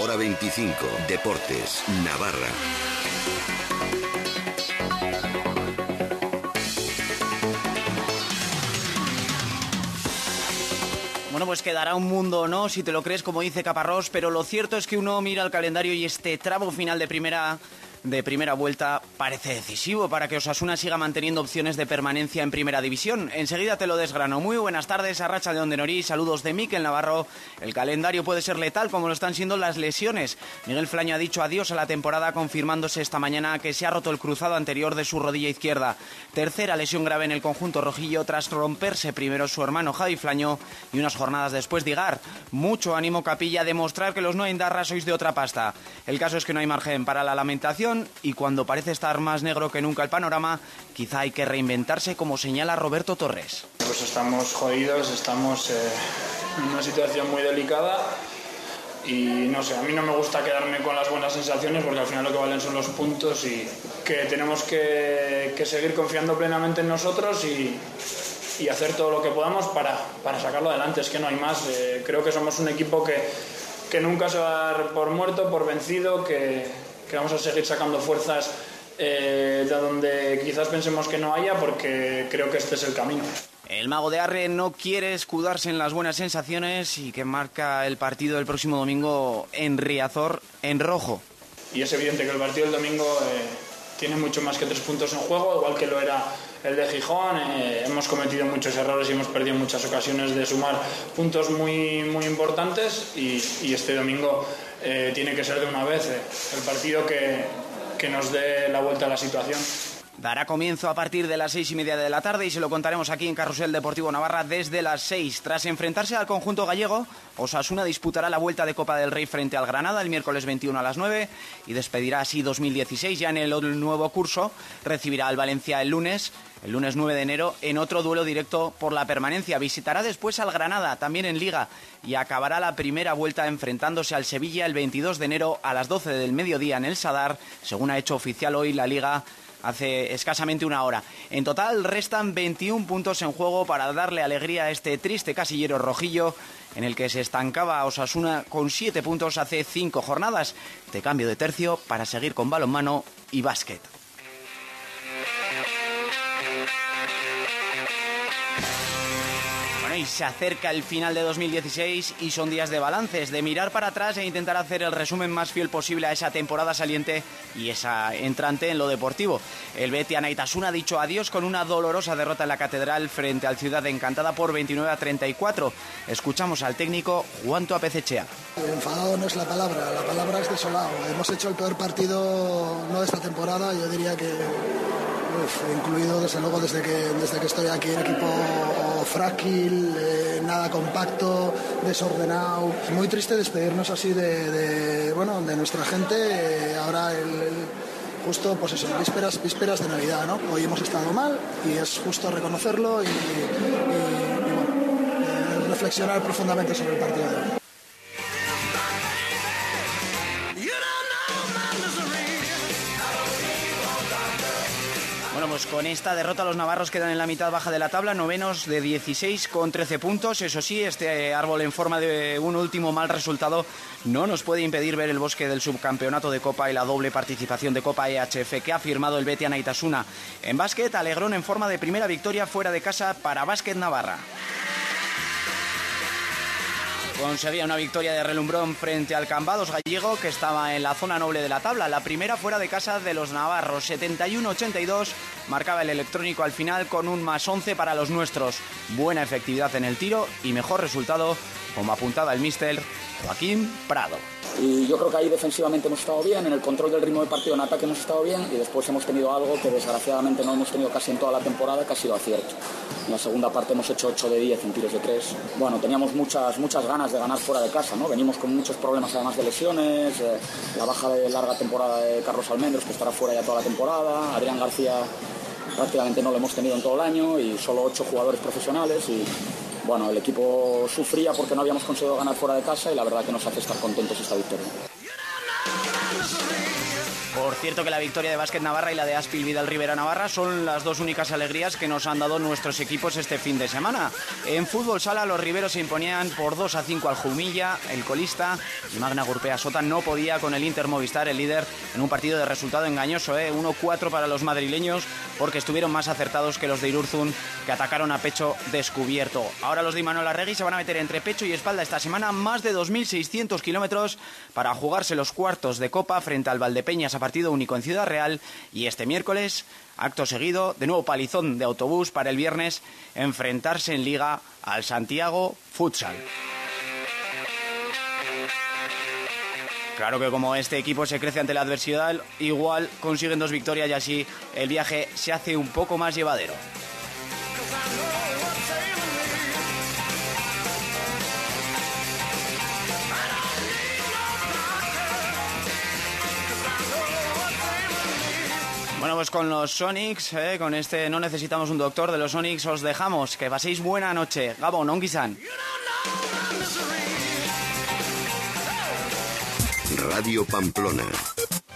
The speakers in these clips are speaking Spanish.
hora 25. Deportes, Navarra. Bueno, pues quedará un mundo, ¿no? Si te lo crees, como dice Caparrós, pero lo cierto es que uno mira el calendario y este tramo final de primera de primera vuelta parece decisivo para que Osasuna siga manteniendo opciones de permanencia en primera división. Enseguida te lo desgrano. Muy buenas tardes, a Racha de Ondenorí, saludos de Miquel Navarro. El calendario puede ser letal como lo están siendo las lesiones. Miguel Flaño ha dicho adiós a la temporada confirmándose esta mañana que se ha roto el cruzado anterior de su rodilla izquierda. Tercera lesión grave en el conjunto rojillo tras romperse primero su hermano Javi Flaño y unas jornadas después Digar. Mucho ánimo Capilla a demostrar que los no Indarra sois de otra pasta. El caso es que no hay margen para la lamentación y cuando parece estar más negro que nunca el panorama, quizá hay que reinventarse como señala Roberto Torres. Pues estamos jodidos, estamos eh, en una situación muy delicada y no sé, a mí no me gusta quedarme con las buenas sensaciones porque al final lo que valen son los puntos y que tenemos que, seguir confiando plenamente en nosotros y, hacer todo lo que podamos para, sacarlo adelante. Es que no hay más. Eh, creo que somos un equipo que, que nunca se va a dar por muerto, por vencido, que, que vamos a seguir sacando fuerzas eh, de donde quizás pensemos que no haya, porque creo que este es el camino. El mago de Arre no quiere escudarse en las buenas sensaciones y que marca el partido del próximo domingo en Riazor en rojo. Y es evidente que el partido del domingo eh, tiene mucho más que tres puntos en juego, igual que lo era el de Gijón. Eh, hemos cometido muchos errores y hemos perdido muchas ocasiones de sumar puntos muy, muy importantes y, y este domingo eh, tiene que ser de una vez eh, el partido que, que nos dé la vuelta a la situación. Dará comienzo a partir de las seis y media de la tarde y se lo contaremos aquí en Carrusel Deportivo Navarra desde las seis. Tras enfrentarse al conjunto gallego, Osasuna disputará la vuelta de Copa del Rey frente al Granada el miércoles 21 a las 9 y despedirá así 2016 ya en el nuevo curso. Recibirá al Valencia el lunes, el lunes 9 de enero, en otro duelo directo por la permanencia. Visitará después al Granada, también en Liga, y acabará la primera vuelta enfrentándose al Sevilla el 22 de enero a las 12 del mediodía en el Sadar, según ha hecho oficial hoy la Liga hace escasamente una hora. En total restan 21 puntos en juego para darle alegría a este triste casillero rojillo en el que se estancaba Osasuna con 7 puntos hace 5 jornadas. De cambio de tercio para seguir con balonmano y básquet. Y se acerca el final de 2016 y son días de balances, de mirar para atrás e intentar hacer el resumen más fiel posible a esa temporada saliente y esa entrante en lo deportivo. El Betty Anaitasuna ha dicho adiós con una dolorosa derrota en la Catedral frente al Ciudad Encantada por 29 a 34. Escuchamos al técnico Juan Tuapecechea. Enfadado no es la palabra, la palabra es desolado. Hemos hecho el peor partido no de esta temporada, yo diría que incluido desde luego desde que, desde que estoy aquí, el equipo frágil, eh, nada compacto, desordenado. Es muy triste despedirnos así de, bueno, de nuestra gente. Eh, ahora el, justo pues eso, vísperas, vísperas de Navidad, ¿no? Hoy hemos estado mal y es justo reconocerlo y, y, eh, reflexionar profundamente sobre el partido de hoy. Con esta derrota los navarros quedan en la mitad baja de la tabla, novenos de 16 con 13 puntos. Eso sí, este árbol en forma de un último mal resultado no nos puede impedir ver el bosque del subcampeonato de Copa y la doble participación de Copa EHF que ha firmado el Betia Naitasuna. En básquet, Alegrón en forma de primera victoria fuera de casa para Básquet Navarra conseguía una victoria de relumbrón frente al Cambados gallego que estaba en la zona noble de la tabla. La primera fuera de casa de los navarros, 71-82, marcaba el electrónico al final con un más 11 para los nuestros. Buena efectividad en el tiro y mejor resultado, como apuntaba el mister Joaquín Prado. Y yo creo que ahí defensivamente hemos estado bien, en el control del ritmo de partido en ataque hemos estado bien y después hemos tenido algo que desgraciadamente no hemos tenido casi en toda la temporada, que ha sido acierto. En la segunda parte hemos hecho 8 de 10 en tiros de 3. Bueno, teníamos muchas, muchas ganas de ganar fuera de casa, ¿no? Venimos con muchos problemas además de lesiones, eh, la baja de larga temporada de Carlos Almendros, que estará fuera ya toda la temporada, Adrián García prácticamente no lo hemos tenido en todo el año y solo 8 jugadores profesionales bueno, el equipo sufría porque no habíamos conseguido ganar fuera de casa y la verdad que nos hace estar contentos esta victoria. Por cierto que la victoria de Básquet Navarra y la de Aspil Vidal Rivera Navarra son las dos únicas alegrías que nos han dado nuestros equipos este fin de semana. En fútbol sala los riberos se imponían por 2 a 5 al Jumilla, el colista, y Magna Gurpea Sota no podía con el Inter Movistar, el líder, en un partido de resultado engañoso, ¿eh? 1-4 para los madrileños porque estuvieron más acertados que los de Irurzun que atacaron a pecho descubierto. Ahora los de Imanol Arregui se van a meter entre pecho y espalda esta semana más de 2.600 kilómetros para jugarse los cuartos de Copa frente al Valdepeñas a partido único en Ciudad Real y este miércoles, acto seguido, de nuevo palizón de autobús para el viernes, enfrentarse en liga al Santiago Futsal. Claro que como este equipo se crece ante la adversidad, igual consiguen dos victorias y así el viaje se hace un poco más llevadero. Bueno, pues con los Sonics, eh, con este no necesitamos un doctor de los Sonics, os dejamos. Que paséis buena noche. Gabon, Ongisan. Radio Pamplona.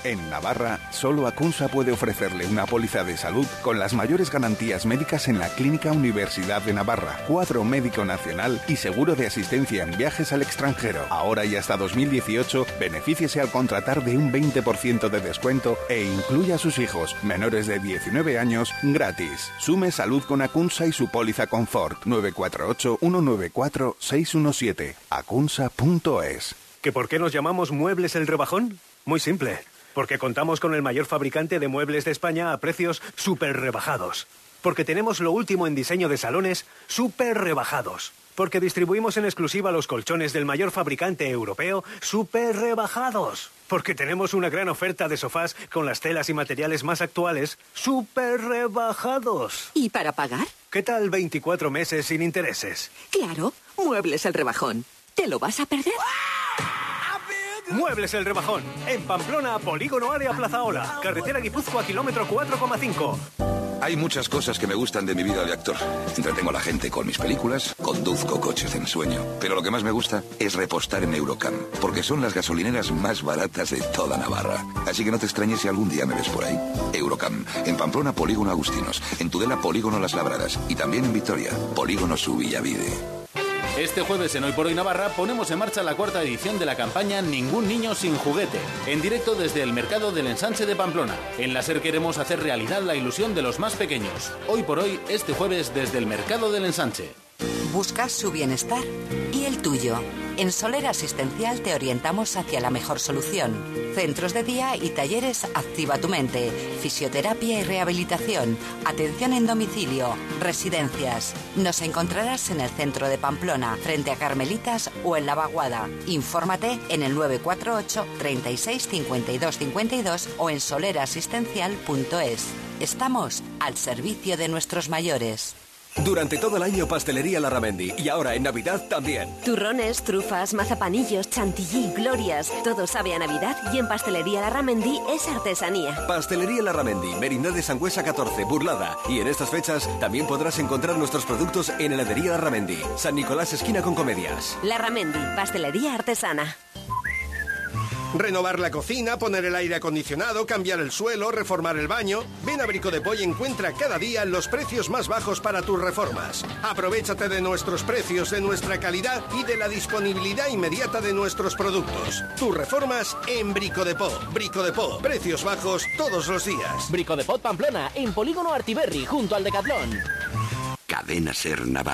En Navarra, solo Acunsa puede ofrecerle una póliza de salud con las mayores garantías médicas en la Clínica Universidad de Navarra, cuadro médico nacional y seguro de asistencia en viajes al extranjero. Ahora y hasta 2018, benefíciese al contratar de un 20% de descuento e incluya a sus hijos menores de 19 años gratis. Sume salud con Acunsa y su póliza Confort 948-194-617. acunsa.es. ¿Que por qué nos llamamos Muebles el Rebajón? Muy simple. Porque contamos con el mayor fabricante de muebles de España a precios súper rebajados. Porque tenemos lo último en diseño de salones súper rebajados. Porque distribuimos en exclusiva los colchones del mayor fabricante europeo súper rebajados. Porque tenemos una gran oferta de sofás con las telas y materiales más actuales súper rebajados. ¿Y para pagar? ¿Qué tal 24 meses sin intereses? Claro, Muebles el Rebajón. ¿Te lo vas a perder? Muebles el Rebajón. En Pamplona, Polígono Área Plaza Ola. Carretera Guipúzcoa, kilómetro 4,5. Hay muchas cosas que me gustan de mi vida de actor. Entretengo a la gente con mis películas, conduzco coches de ensueño. Pero lo que más me gusta es repostar en Eurocam, porque son las gasolineras más baratas de toda Navarra. Así que no te extrañes si algún día me ves por ahí. Eurocam, en Pamplona, Polígono Agustinos. En Tudela, Polígono Las Labradas. Y también en Vitoria, Polígono Subillavide. Este jueves en Hoy por Hoy Navarra ponemos en marcha la cuarta edición de la campaña Ningún niño sin juguete, en directo desde el Mercado del Ensanche de Pamplona. En la SER queremos hacer realidad la ilusión de los más pequeños. Hoy por hoy, este jueves desde el Mercado del Ensanche. Buscas su bienestar y el tuyo. En Soler Asistencial te orientamos hacia la mejor solución. Centros de día y talleres Activa tu mente, fisioterapia y rehabilitación, atención en domicilio, residencias. Nos encontrarás en el centro de Pamplona, frente a Carmelitas o en La Vaguada. Infórmate en el 948 36 52 52 o en solerasistencial.es. Estamos al servicio de nuestros mayores. Durante todo el año Pastelería Larramendi y ahora en Navidad también. Turrones, trufas, mazapanillos, chantilly, glorias, todo sabe a Navidad y en Pastelería Larramendi es artesanía. Pastelería Larramendi, Merindad de Sangüesa 14, Burlada. Y en estas fechas también podrás encontrar nuestros productos en Heladería Larramendi, San Nicolás esquina con Comedias. Larramendi, pastelería artesana. Renovar la cocina, poner el aire acondicionado, cambiar el suelo, reformar el baño. Ven a Brico de Poy y encuentra cada día los precios más bajos para tus reformas. Aprovechate de nuestros precios, de nuestra calidad y de la disponibilidad inmediata de nuestros productos. Tus reformas en Brico de Po. Brico de Po. Precios bajos todos los días. Brico de Pot Pamplona, en Polígono Artiberri, junto al Decatlón. Cadena Ser Navarra.